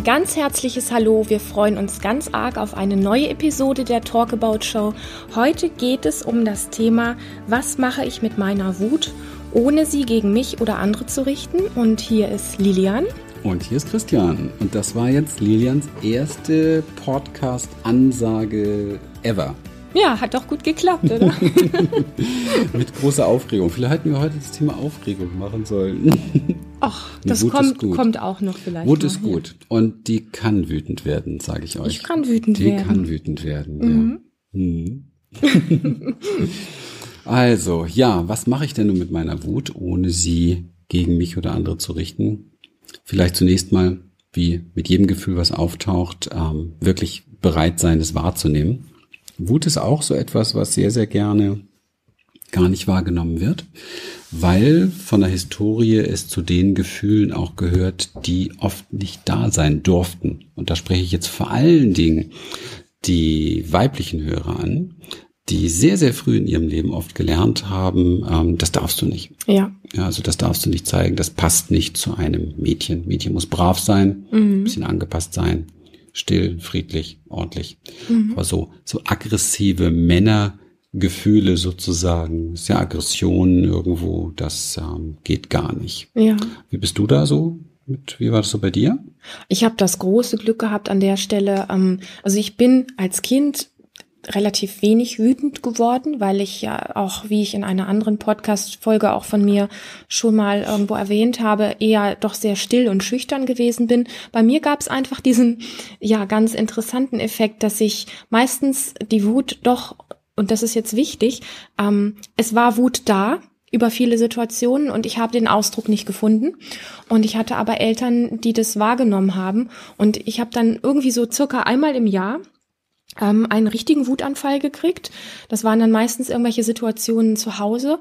ein ganz herzliches Hallo. Wir freuen uns ganz arg auf eine neue Episode der Talkabout Show. Heute geht es um das Thema, was mache ich mit meiner Wut, ohne sie gegen mich oder andere zu richten. Und hier ist Lilian. Und hier ist Christian. Und das war jetzt Lilians erste Podcast-Ansage ever. Ja, hat doch gut geklappt, oder? Mit großer Aufregung. Vielleicht hätten wir heute das Thema Aufregung machen sollen. Ach, das kommt, kommt auch noch vielleicht. Wut ist gut. Und die kann wütend werden, sage ich euch. Ich kann wütend die werden. Die kann wütend werden, mhm. ja. Mhm. also, ja, was mache ich denn nun mit meiner Wut, ohne sie gegen mich oder andere zu richten? Vielleicht zunächst mal, wie mit jedem Gefühl, was auftaucht, ähm, wirklich bereit sein, es wahrzunehmen. Wut ist auch so etwas, was sehr, sehr gerne gar nicht wahrgenommen wird, weil von der Historie es zu den Gefühlen auch gehört, die oft nicht da sein durften. Und da spreche ich jetzt vor allen Dingen die weiblichen Hörer an, die sehr, sehr früh in ihrem Leben oft gelernt haben, ähm, das darfst du nicht. Ja. ja. Also das darfst du nicht zeigen, das passt nicht zu einem Mädchen. Mädchen muss brav sein, mhm. bisschen angepasst sein, still, friedlich, ordentlich. Mhm. Aber so, so aggressive Männergefühle sozusagen, sehr Aggressionen irgendwo, das ähm, geht gar nicht. Ja. Wie bist du da so? Mit, wie war das so bei dir? Ich habe das große Glück gehabt an der Stelle. Ähm, also ich bin als Kind relativ wenig wütend geworden, weil ich ja auch, wie ich in einer anderen Podcast-Folge auch von mir schon mal irgendwo erwähnt habe, eher doch sehr still und schüchtern gewesen bin. Bei mir gab es einfach diesen, ja, ganz interessanten Effekt, dass ich meistens die Wut doch, und das ist jetzt wichtig, ähm, es war Wut da, über viele Situationen und ich habe den Ausdruck nicht gefunden. Und ich hatte aber Eltern, die das wahrgenommen haben. Und ich habe dann irgendwie so circa einmal im Jahr ähm, einen richtigen Wutanfall gekriegt. Das waren dann meistens irgendwelche Situationen zu Hause.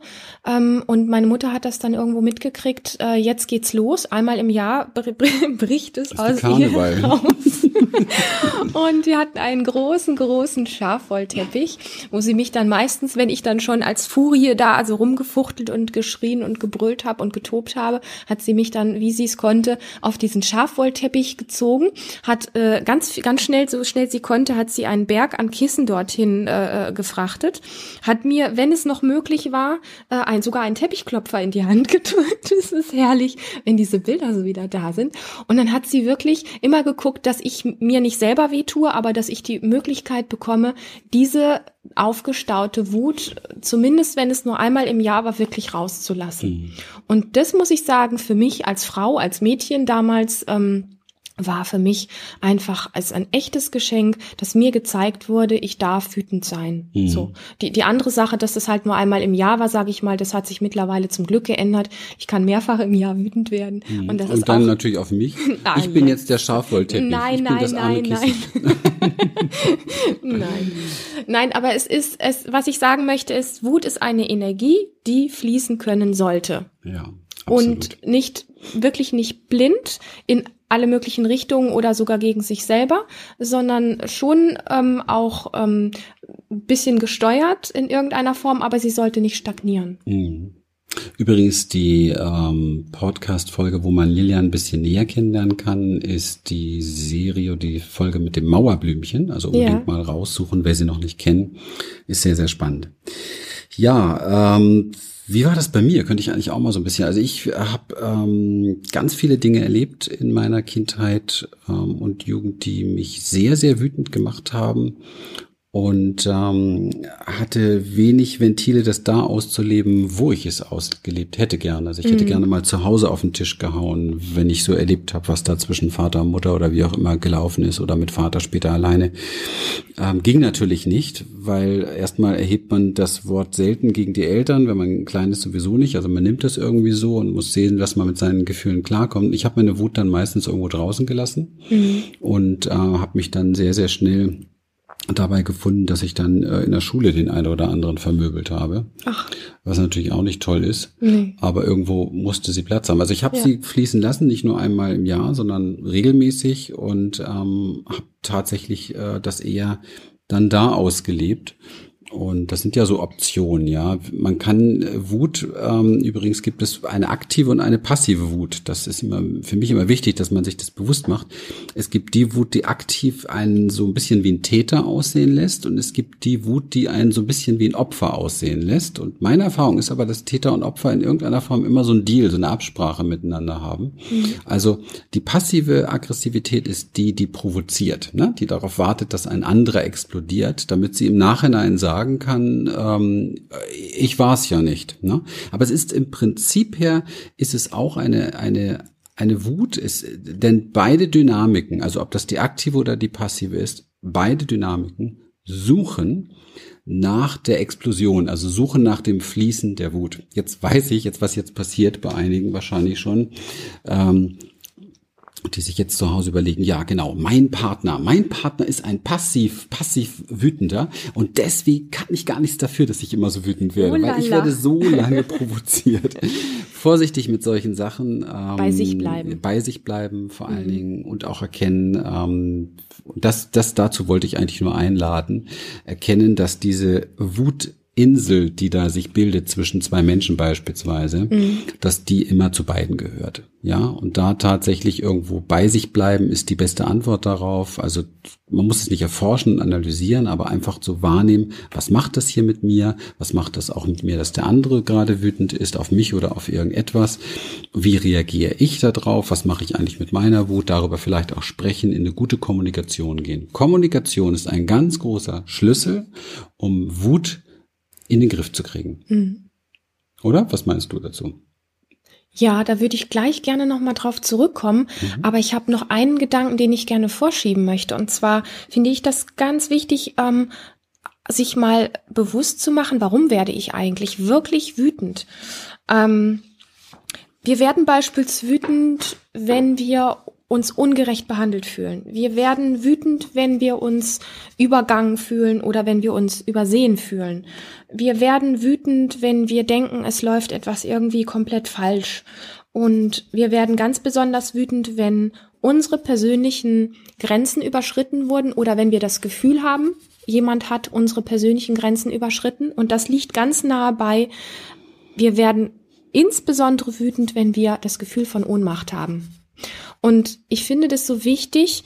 Ähm, und meine Mutter hat das dann irgendwo mitgekriegt. Äh, jetzt geht's los. Einmal im Jahr bricht es aus ihr raus. und die hatten einen großen, großen Schafwollteppich, wo sie mich dann meistens, wenn ich dann schon als Furie da also rumgefuchtelt und geschrien und gebrüllt habe und getobt habe, hat sie mich dann, wie sie es konnte, auf diesen Schafwollteppich gezogen, hat äh, ganz, ganz schnell, so schnell sie konnte, hat sie einen Berg an Kissen dorthin äh, äh, gefrachtet, hat mir, wenn es noch möglich war, äh, ein, sogar einen Teppichklopfer in die Hand gedrückt. Es ist herrlich, wenn diese Bilder so wieder da sind. Und dann hat sie wirklich immer geguckt, dass ich mir nicht selber wehtue, aber dass ich die Möglichkeit bekomme, diese aufgestaute Wut, zumindest wenn es nur einmal im Jahr war, wirklich rauszulassen. Mhm. Und das muss ich sagen, für mich als Frau, als Mädchen damals, ähm, war für mich einfach als ein echtes Geschenk, dass mir gezeigt wurde, ich darf wütend sein. Mhm. So die die andere Sache, dass das halt nur einmal im Jahr war, sage ich mal, das hat sich mittlerweile zum Glück geändert. Ich kann mehrfach im Jahr wütend werden mhm. und das und ist dann auch, natürlich auf mich. Nein, ich bin jetzt der Schafwollteppich. Nein, nein, nein, nein. nein. Nein, aber es ist es was ich sagen möchte ist, Wut ist eine Energie, die fließen können sollte. Ja. Absolut. Und nicht wirklich nicht blind in alle möglichen Richtungen oder sogar gegen sich selber, sondern schon ähm, auch ähm, bisschen gesteuert in irgendeiner Form, aber sie sollte nicht stagnieren. Mhm. Übrigens, die ähm, Podcast-Folge, wo man Lilian ein bisschen näher kennenlernen kann, ist die Serie, die Folge mit dem Mauerblümchen. Also unbedingt ja. mal raussuchen, wer sie noch nicht kennt. Ist sehr, sehr spannend. Ja, ähm, wie war das bei mir? Könnte ich eigentlich auch mal so ein bisschen. Also ich habe ähm, ganz viele Dinge erlebt in meiner Kindheit ähm, und Jugend, die mich sehr, sehr wütend gemacht haben und ähm, hatte wenig Ventile, das da auszuleben, wo ich es ausgelebt hätte gerne. Also ich hätte mhm. gerne mal zu Hause auf den Tisch gehauen, wenn ich so erlebt habe, was da zwischen Vater und Mutter oder wie auch immer gelaufen ist oder mit Vater später alleine. Ähm, ging natürlich nicht, weil erstmal erhebt man das Wort selten gegen die Eltern, wenn man klein ist sowieso nicht. Also man nimmt das irgendwie so und muss sehen, dass man mit seinen Gefühlen klarkommt. Ich habe meine Wut dann meistens irgendwo draußen gelassen mhm. und äh, habe mich dann sehr, sehr schnell dabei gefunden, dass ich dann äh, in der Schule den einen oder anderen vermöbelt habe. Ach. Was natürlich auch nicht toll ist. Nee. Aber irgendwo musste sie Platz haben. Also ich habe ja. sie fließen lassen, nicht nur einmal im Jahr, sondern regelmäßig und ähm, habe tatsächlich äh, das eher dann da ausgelebt. Und das sind ja so Optionen, ja. Man kann äh, Wut, ähm, übrigens gibt es eine aktive und eine passive Wut. Das ist immer für mich immer wichtig, dass man sich das bewusst macht. Es gibt die Wut, die aktiv einen so ein bisschen wie ein Täter aussehen lässt und es gibt die Wut, die einen so ein bisschen wie ein Opfer aussehen lässt. Und meine Erfahrung ist aber, dass Täter und Opfer in irgendeiner Form immer so ein Deal, so eine Absprache miteinander haben. Mhm. Also die passive Aggressivität ist die, die provoziert, ne? die darauf wartet, dass ein anderer explodiert, damit sie im Nachhinein sagt, sagen kann, ähm, ich war es ja nicht. Ne? Aber es ist im Prinzip her, ist es auch eine, eine, eine Wut, ist, denn beide Dynamiken, also ob das die aktive oder die passive ist, beide Dynamiken suchen nach der Explosion, also suchen nach dem Fließen der Wut. Jetzt weiß ich, jetzt was jetzt passiert, bei einigen wahrscheinlich schon. Ähm, die sich jetzt zu Hause überlegen, ja genau, mein Partner, mein Partner ist ein passiv, passiv wütender und deswegen kann ich gar nichts dafür, dass ich immer so wütend werde, oh weil ich werde so lange provoziert. Vorsichtig mit solchen Sachen. Ähm, bei sich bleiben. Bei sich bleiben vor allen mhm. Dingen und auch erkennen, ähm, das, das dazu wollte ich eigentlich nur einladen, erkennen, dass diese Wut Insel, die da sich bildet zwischen zwei Menschen beispielsweise, mhm. dass die immer zu beiden gehört. Ja, und da tatsächlich irgendwo bei sich bleiben ist die beste Antwort darauf. Also man muss es nicht erforschen und analysieren, aber einfach zu wahrnehmen, was macht das hier mit mir? Was macht das auch mit mir, dass der andere gerade wütend ist auf mich oder auf irgendetwas? Wie reagiere ich darauf? Was mache ich eigentlich mit meiner Wut? Darüber vielleicht auch sprechen, in eine gute Kommunikation gehen. Kommunikation ist ein ganz großer Schlüssel, um Wut in den Griff zu kriegen. Mhm. Oder? Was meinst du dazu? Ja, da würde ich gleich gerne nochmal drauf zurückkommen. Mhm. Aber ich habe noch einen Gedanken, den ich gerne vorschieben möchte. Und zwar finde ich das ganz wichtig, ähm, sich mal bewusst zu machen, warum werde ich eigentlich wirklich wütend? Ähm, wir werden beispielsweise wütend, wenn wir uns ungerecht behandelt fühlen. Wir werden wütend, wenn wir uns übergangen fühlen oder wenn wir uns übersehen fühlen. Wir werden wütend, wenn wir denken, es läuft etwas irgendwie komplett falsch. Und wir werden ganz besonders wütend, wenn unsere persönlichen Grenzen überschritten wurden oder wenn wir das Gefühl haben, jemand hat unsere persönlichen Grenzen überschritten. Und das liegt ganz nahe bei, wir werden insbesondere wütend, wenn wir das Gefühl von Ohnmacht haben. Und ich finde das so wichtig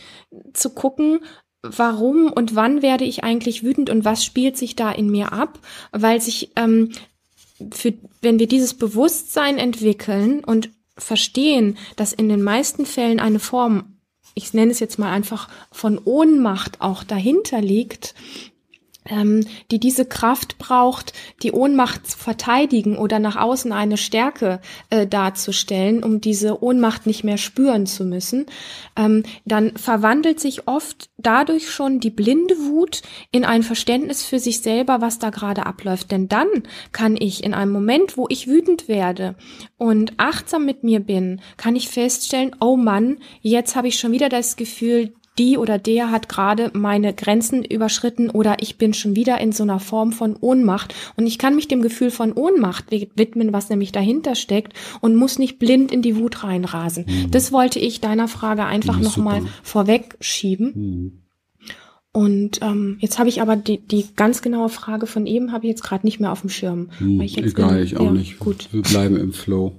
zu gucken, warum und wann werde ich eigentlich wütend und was spielt sich da in mir ab, weil sich, ähm, für, wenn wir dieses Bewusstsein entwickeln und verstehen, dass in den meisten Fällen eine Form, ich nenne es jetzt mal einfach von Ohnmacht auch dahinter liegt, ähm, die diese Kraft braucht, die Ohnmacht zu verteidigen oder nach außen eine Stärke äh, darzustellen, um diese Ohnmacht nicht mehr spüren zu müssen, ähm, dann verwandelt sich oft dadurch schon die blinde Wut in ein Verständnis für sich selber, was da gerade abläuft. Denn dann kann ich in einem Moment, wo ich wütend werde und achtsam mit mir bin, kann ich feststellen, oh Mann, jetzt habe ich schon wieder das Gefühl, die oder der hat gerade meine Grenzen überschritten oder ich bin schon wieder in so einer Form von Ohnmacht und ich kann mich dem Gefühl von Ohnmacht widmen, was nämlich dahinter steckt und muss nicht blind in die Wut reinrasen. Mhm. Das wollte ich deiner Frage einfach nochmal vorweg schieben. Mhm. Und ähm, jetzt habe ich aber die, die ganz genaue Frage von eben habe ich jetzt gerade nicht mehr auf dem Schirm. Hm, ich egal, bin, ich auch ja, nicht. Gut. Wir bleiben im Flow.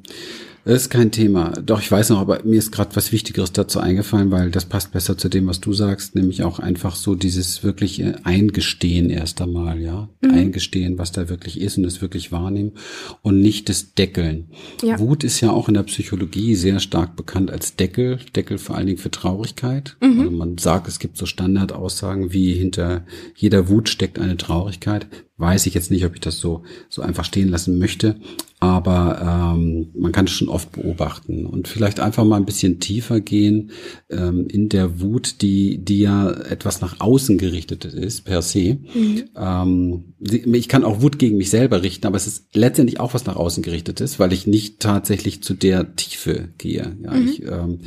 Das ist kein Thema. Doch, ich weiß noch, aber mir ist gerade was Wichtigeres dazu eingefallen, weil das passt besser zu dem, was du sagst, nämlich auch einfach so dieses wirklich Eingestehen erst einmal, ja. Mhm. Eingestehen, was da wirklich ist und es wirklich wahrnehmen und nicht das Deckeln. Ja. Wut ist ja auch in der Psychologie sehr stark bekannt als Deckel, Deckel vor allen Dingen für Traurigkeit. Mhm. Also man sagt, es gibt so Standardaussagen wie hinter jeder Wut steckt eine Traurigkeit weiß ich jetzt nicht, ob ich das so, so einfach stehen lassen möchte. Aber ähm, man kann es schon oft beobachten und vielleicht einfach mal ein bisschen tiefer gehen ähm, in der Wut, die, die ja etwas nach außen gerichtet ist, per se. Mhm. Ähm, ich kann auch Wut gegen mich selber richten, aber es ist letztendlich auch was nach außen gerichtetes, weil ich nicht tatsächlich zu der Tiefe gehe. Ja, mhm. ich, ähm,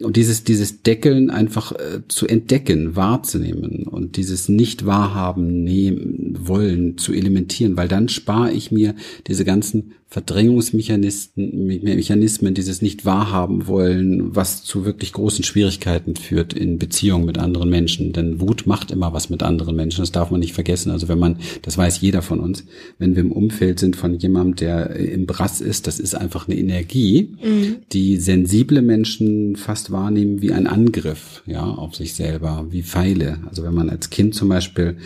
und dieses, dieses Deckeln einfach äh, zu entdecken, wahrzunehmen und dieses nicht wahrhaben nehmen wollen zu elementieren, weil dann spare ich mir diese ganzen Verdrängungsmechanismen, Mechanismen, dieses nicht wahrhaben wollen, was zu wirklich großen Schwierigkeiten führt in Beziehungen mit anderen Menschen. Denn Wut macht immer was mit anderen Menschen. Das darf man nicht vergessen. Also wenn man, das weiß jeder von uns, wenn wir im Umfeld sind von jemandem, der im Brass ist, das ist einfach eine Energie, mhm. die sensible Menschen fast wahrnehmen wie ein Angriff, ja, auf sich selber, wie Pfeile. Also wenn man als Kind zum Beispiel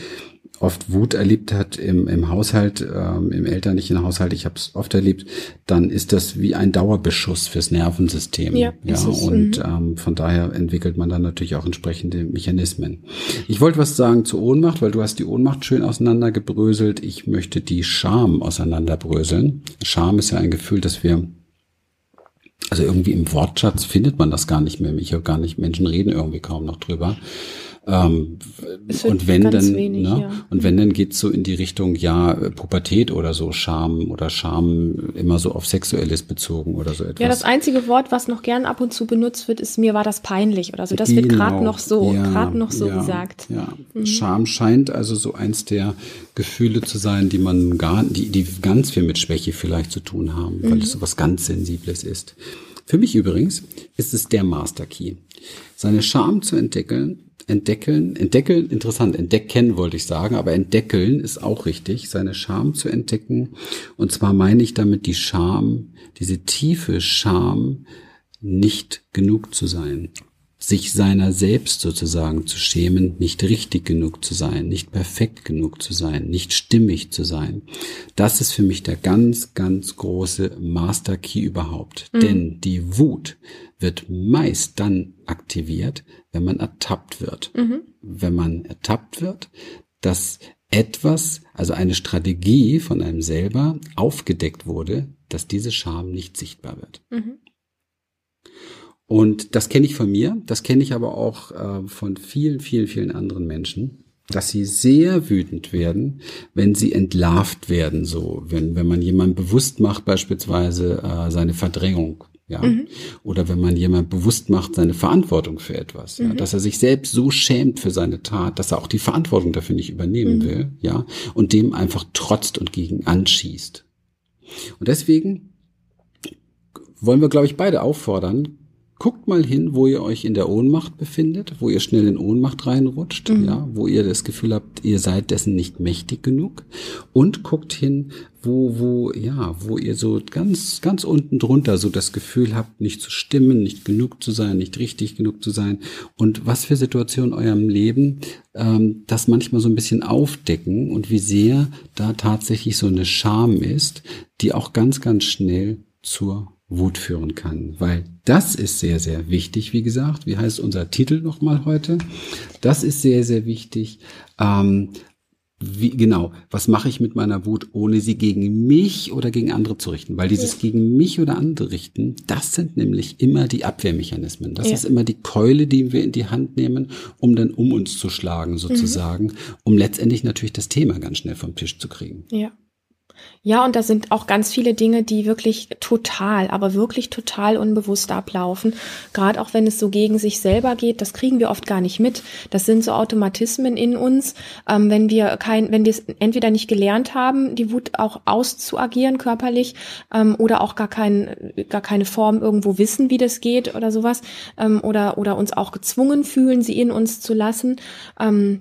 oft Wut erlebt hat im, im Haushalt, ähm, im elterlichen Haushalt, ich habe es oft erlebt, dann ist das wie ein Dauerbeschuss fürs Nervensystem. Ja, ja es, und mhm. ähm, von daher entwickelt man dann natürlich auch entsprechende Mechanismen. Ich wollte was sagen zur Ohnmacht, weil du hast die Ohnmacht schön auseinandergebröselt. Ich möchte die Scham auseinanderbröseln. Scham ist ja ein Gefühl, dass wir also irgendwie im Wortschatz findet man das gar nicht mehr. Ich habe gar nicht, Menschen reden irgendwie kaum noch drüber. Ähm, und wenn dann, wenig, ne, ja. und wenn dann geht's so in die Richtung, ja, Pubertät oder so, Scham oder Scham immer so auf Sexuelles bezogen oder so etwas. Ja, das einzige Wort, was noch gern ab und zu benutzt wird, ist mir war das peinlich oder so. Das wird gerade genau. noch so, ja, gerade noch so ja, gesagt. Ja. Mhm. Scham scheint also so eins der Gefühle zu sein, die man gar, die, die ganz viel mit Schwäche vielleicht zu tun haben, weil mhm. es so was ganz Sensibles ist. Für mich übrigens ist es der Master Key. Seine Scham zu entdecken, entdecken, entdecken, interessant, entdecken wollte ich sagen, aber entdeckeln ist auch richtig, seine Scham zu entdecken. Und zwar meine ich damit die Scham, diese tiefe Scham, nicht genug zu sein sich seiner selbst sozusagen zu schämen, nicht richtig genug zu sein, nicht perfekt genug zu sein, nicht stimmig zu sein. Das ist für mich der ganz, ganz große Master Key überhaupt. Mhm. Denn die Wut wird meist dann aktiviert, wenn man ertappt wird. Mhm. Wenn man ertappt wird, dass etwas, also eine Strategie von einem selber aufgedeckt wurde, dass diese Scham nicht sichtbar wird. Mhm. Und das kenne ich von mir, das kenne ich aber auch äh, von vielen, vielen, vielen anderen Menschen, dass sie sehr wütend werden, wenn sie entlarvt werden, so wenn wenn man jemand bewusst macht beispielsweise äh, seine Verdrängung, ja, mhm. oder wenn man jemand bewusst macht seine Verantwortung für etwas, ja, mhm. dass er sich selbst so schämt für seine Tat, dass er auch die Verantwortung dafür nicht übernehmen mhm. will, ja, und dem einfach trotzt und gegen anschießt. Und deswegen wollen wir, glaube ich, beide auffordern, guckt mal hin, wo ihr euch in der Ohnmacht befindet, wo ihr schnell in Ohnmacht reinrutscht, mhm. ja, wo ihr das Gefühl habt, ihr seid dessen nicht mächtig genug und guckt hin, wo, wo, ja, wo ihr so ganz, ganz unten drunter so das Gefühl habt, nicht zu stimmen, nicht genug zu sein, nicht richtig genug zu sein und was für Situationen eurem Leben ähm, das manchmal so ein bisschen aufdecken und wie sehr da tatsächlich so eine Scham ist, die auch ganz, ganz schnell zur Wut führen kann, weil das ist sehr, sehr wichtig, wie gesagt. Wie heißt unser Titel nochmal heute? Das ist sehr, sehr wichtig. Ähm, wie, genau, was mache ich mit meiner Wut, ohne sie gegen mich oder gegen andere zu richten? Weil dieses ja. gegen mich oder andere richten, das sind nämlich immer die Abwehrmechanismen. Das ja. ist immer die Keule, die wir in die Hand nehmen, um dann um uns zu schlagen, sozusagen, mhm. um letztendlich natürlich das Thema ganz schnell vom Tisch zu kriegen. Ja. Ja, und da sind auch ganz viele Dinge, die wirklich total, aber wirklich total unbewusst ablaufen. Gerade auch wenn es so gegen sich selber geht, das kriegen wir oft gar nicht mit. Das sind so Automatismen in uns. Ähm, wenn wir kein, wenn wir es entweder nicht gelernt haben, die Wut auch auszuagieren körperlich ähm, oder auch gar kein, gar keine Form irgendwo wissen, wie das geht oder sowas ähm, oder oder uns auch gezwungen fühlen, sie in uns zu lassen. Ähm,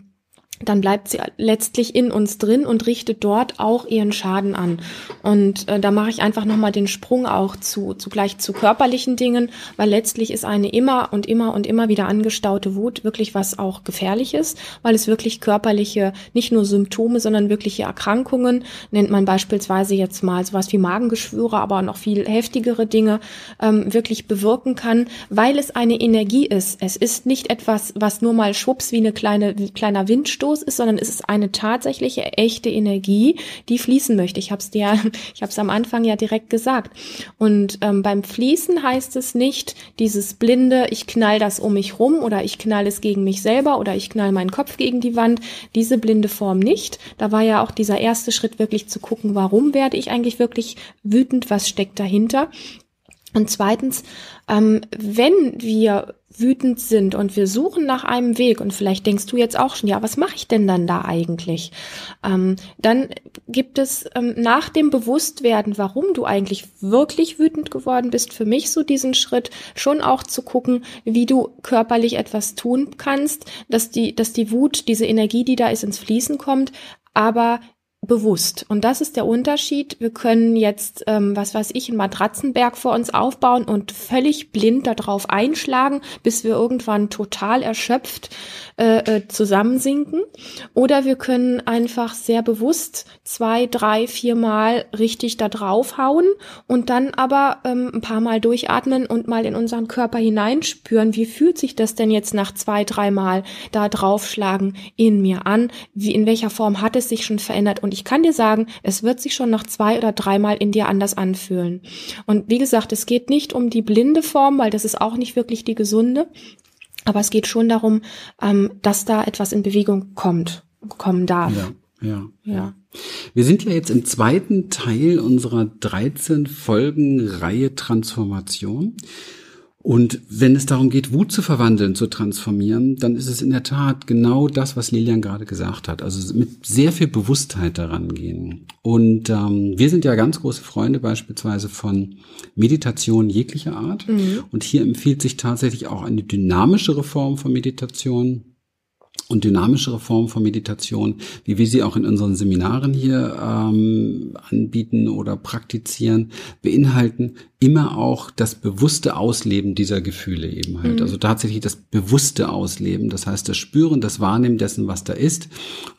dann bleibt sie letztlich in uns drin und richtet dort auch ihren Schaden an. Und äh, da mache ich einfach nochmal den Sprung auch zu, zugleich zu körperlichen Dingen, weil letztlich ist eine immer und immer und immer wieder angestaute Wut wirklich was auch gefährliches, weil es wirklich körperliche, nicht nur Symptome, sondern wirkliche Erkrankungen, nennt man beispielsweise jetzt mal sowas wie Magengeschwüre, aber noch viel heftigere Dinge, ähm, wirklich bewirken kann, weil es eine Energie ist. Es ist nicht etwas, was nur mal schwupps wie eine kleine, wie kleiner Windstoß Ausstoß ist, sondern es ist eine tatsächliche echte Energie, die fließen möchte. Ich habe es dir, ich habe es am Anfang ja direkt gesagt. Und ähm, beim Fließen heißt es nicht dieses blinde, ich knall das um mich rum oder ich knall es gegen mich selber oder ich knall meinen Kopf gegen die Wand. Diese blinde Form nicht. Da war ja auch dieser erste Schritt wirklich zu gucken, warum werde ich eigentlich wirklich wütend, was steckt dahinter Und zweitens, ähm, wenn wir wütend sind und wir suchen nach einem Weg und vielleicht denkst du jetzt auch schon, ja, was mache ich denn dann da eigentlich? Ähm, dann gibt es ähm, nach dem Bewusstwerden, warum du eigentlich wirklich wütend geworden bist, für mich so diesen Schritt schon auch zu gucken, wie du körperlich etwas tun kannst, dass die, dass die Wut, diese Energie, die da ist, ins Fließen kommt, aber bewusst. Und das ist der Unterschied. Wir können jetzt, ähm, was weiß ich, einen Matratzenberg vor uns aufbauen und völlig blind darauf einschlagen, bis wir irgendwann total erschöpft äh, äh, zusammensinken. Oder wir können einfach sehr bewusst zwei, drei, vier Mal richtig da draufhauen und dann aber ähm, ein paar Mal durchatmen und mal in unseren Körper hineinspüren, wie fühlt sich das denn jetzt nach zwei, drei Mal da draufschlagen in mir an? Wie, in welcher Form hat es sich schon verändert? Und und ich kann dir sagen, es wird sich schon nach zwei oder dreimal in dir anders anfühlen. Und wie gesagt, es geht nicht um die blinde Form, weil das ist auch nicht wirklich die gesunde. Aber es geht schon darum, ähm, dass da etwas in Bewegung kommt, kommen darf. Ja, ja. ja. Wir sind ja jetzt im zweiten Teil unserer 13 Folgen Reihe Transformation. Und wenn es darum geht, Wut zu verwandeln, zu transformieren, dann ist es in der Tat genau das, was Lilian gerade gesagt hat. Also mit sehr viel Bewusstheit daran gehen. Und ähm, wir sind ja ganz große Freunde beispielsweise von Meditation jeglicher Art. Mhm. Und hier empfiehlt sich tatsächlich auch eine dynamischere Form von Meditation und dynamischere Formen von Meditation, wie wir sie auch in unseren Seminaren hier ähm, anbieten oder praktizieren, beinhalten immer auch das bewusste Ausleben dieser Gefühle eben halt. Mhm. Also tatsächlich das bewusste Ausleben, das heißt das Spüren, das Wahrnehmen dessen, was da ist,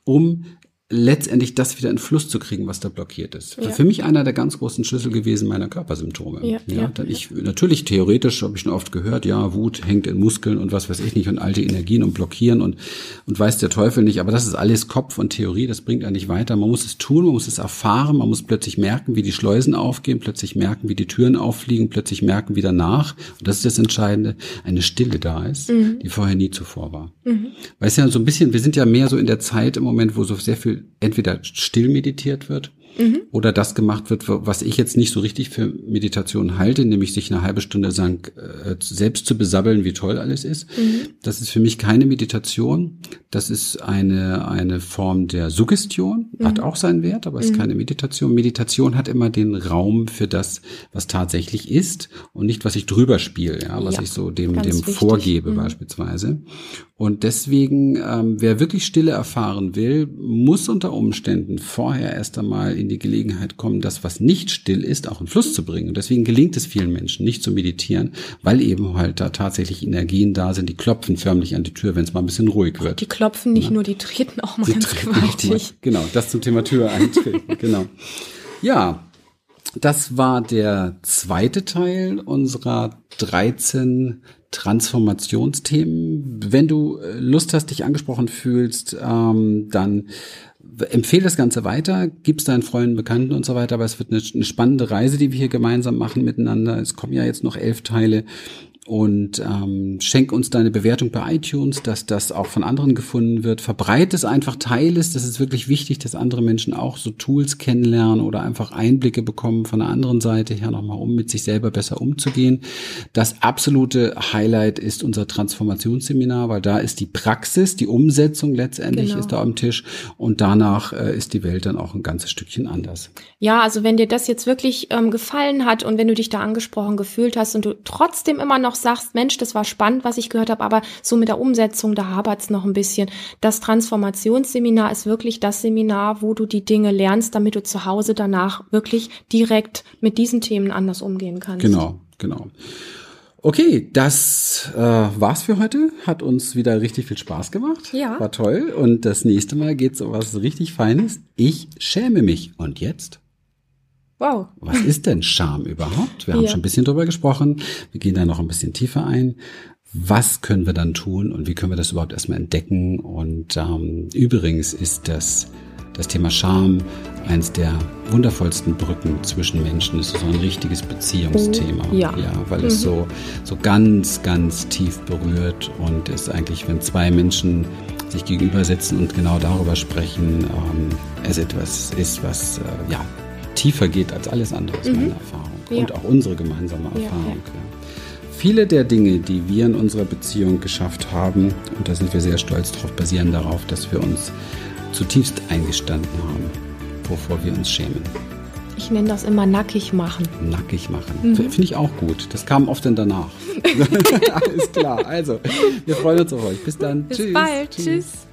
um letztendlich das wieder in Fluss zu kriegen, was da blockiert ist. Ja. Für mich einer der ganz großen Schlüssel gewesen meiner Körpersymptome. Ja, ja, ja. ich natürlich theoretisch habe ich schon oft gehört, ja, Wut hängt in Muskeln und was weiß ich nicht und alte Energien und blockieren und und weiß der Teufel nicht, aber das ist alles Kopf und Theorie, das bringt einen nicht weiter. Man muss es tun, man muss es erfahren, man muss plötzlich merken, wie die Schleusen aufgehen, plötzlich merken, wie die Türen auffliegen, plötzlich merken, wie danach, und das ist das Entscheidende, eine Stille da ist, mhm. die vorher nie zuvor war. Mhm. Weißt ja so ein bisschen, wir sind ja mehr so in der Zeit im Moment, wo so sehr viel entweder still meditiert wird mhm. oder das gemacht wird, was ich jetzt nicht so richtig für Meditation halte, nämlich sich eine halbe Stunde lang äh, selbst zu besabbeln, wie toll alles ist. Mhm. Das ist für mich keine Meditation. Das ist eine, eine Form der Suggestion, mhm. hat auch seinen Wert, aber ist mhm. keine Meditation. Meditation hat immer den Raum für das, was tatsächlich ist und nicht, was ich drüber spiele, ja, was ja, ich so dem, dem wichtig. vorgebe mhm. beispielsweise. Und deswegen, ähm, wer wirklich Stille erfahren will, muss unter Umständen vorher erst einmal in die Gelegenheit kommen, das, was nicht still ist, auch in Fluss zu bringen. Und deswegen gelingt es vielen Menschen nicht zu meditieren, weil eben halt da tatsächlich Energien da sind, die klopfen förmlich an die Tür, wenn es mal ein bisschen ruhig wird. Die klopfen nicht ja. nur, die treten auch mal die ganz gewaltig. Mal, genau, das zum Thema Tür eintreten, genau. Ja, das war der zweite Teil unserer 13 Transformationsthemen. Wenn du äh, Lust hast, dich angesprochen fühlst, ähm, dann empfehle das Ganze weiter, gib's deinen Freunden, Bekannten und so weiter, aber es wird eine, eine spannende Reise, die wir hier gemeinsam machen miteinander. Es kommen ja jetzt noch elf Teile und ähm, schenk uns deine Bewertung bei iTunes, dass das auch von anderen gefunden wird. Verbreite es einfach, teile es. Das ist wirklich wichtig, dass andere Menschen auch so Tools kennenlernen oder einfach Einblicke bekommen von der anderen Seite her nochmal, um mit sich selber besser umzugehen. Das absolute Highlight ist unser Transformationsseminar, weil da ist die Praxis, die Umsetzung letztendlich genau. ist da am Tisch und danach äh, ist die Welt dann auch ein ganzes Stückchen anders. Ja, also wenn dir das jetzt wirklich ähm, gefallen hat und wenn du dich da angesprochen gefühlt hast und du trotzdem immer noch noch sagst, Mensch, das war spannend, was ich gehört habe, aber so mit der Umsetzung, da hapert es noch ein bisschen. Das Transformationsseminar ist wirklich das Seminar, wo du die Dinge lernst, damit du zu Hause danach wirklich direkt mit diesen Themen anders umgehen kannst. Genau, genau. Okay, das äh, war's für heute. Hat uns wieder richtig viel Spaß gemacht. Ja. War toll. Und das nächste Mal geht's um was richtig Feines. Ich schäme mich. Und jetzt? Wow. Was ist denn Scham überhaupt? Wir haben ja. schon ein bisschen drüber gesprochen. Wir gehen da noch ein bisschen tiefer ein. Was können wir dann tun und wie können wir das überhaupt erstmal entdecken? Und ähm, übrigens ist das das Thema Scham eins der wundervollsten Brücken zwischen Menschen. Es ist so ein richtiges Beziehungsthema. Ja. ja, weil mhm. es so, so ganz, ganz tief berührt und ist eigentlich, wenn zwei Menschen sich gegenüber sitzen und genau darüber sprechen, ähm, es etwas ist, was, äh, ja, tiefer geht als alles andere aus mhm. meiner Erfahrung. ja. und auch unsere gemeinsame Erfahrung. Viele der Dinge, die wir in unserer Beziehung geschafft haben, und da sind wir sehr stolz drauf, basieren darauf, dass wir uns zutiefst eingestanden haben, wovor wir uns schämen. Ich nenne das immer nackig machen. Nackig machen. Mhm. Finde ich auch gut. Das kam oft dann danach. Alles klar. Also, wir freuen uns auf euch. Bis dann. Bis Tschüss. bald. Tschüss. Tschüss.